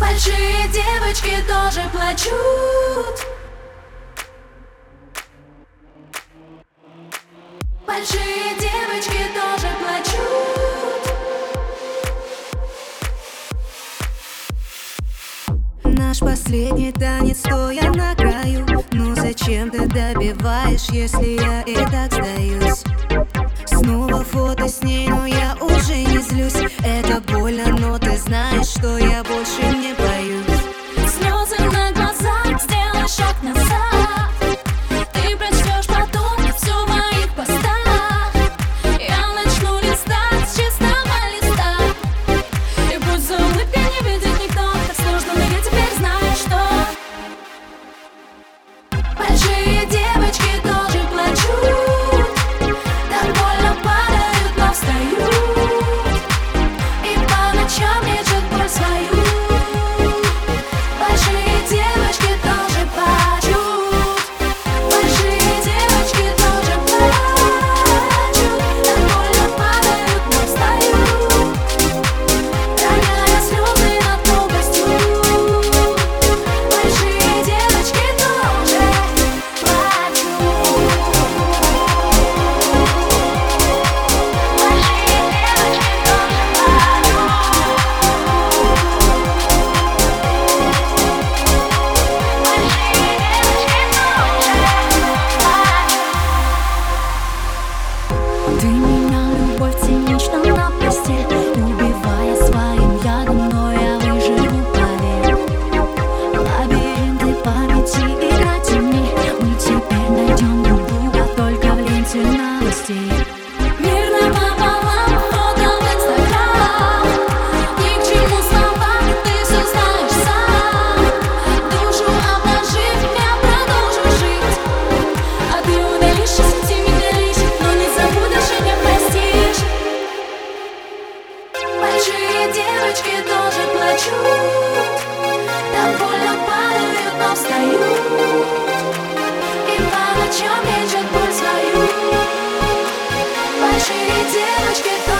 Большие девочки тоже плачут. Большие девочки тоже плачут. Наш последний танец стоя на краю. Ну зачем ты добиваешь, если я и так сдаюсь? Снова фото с ней, much goodbye.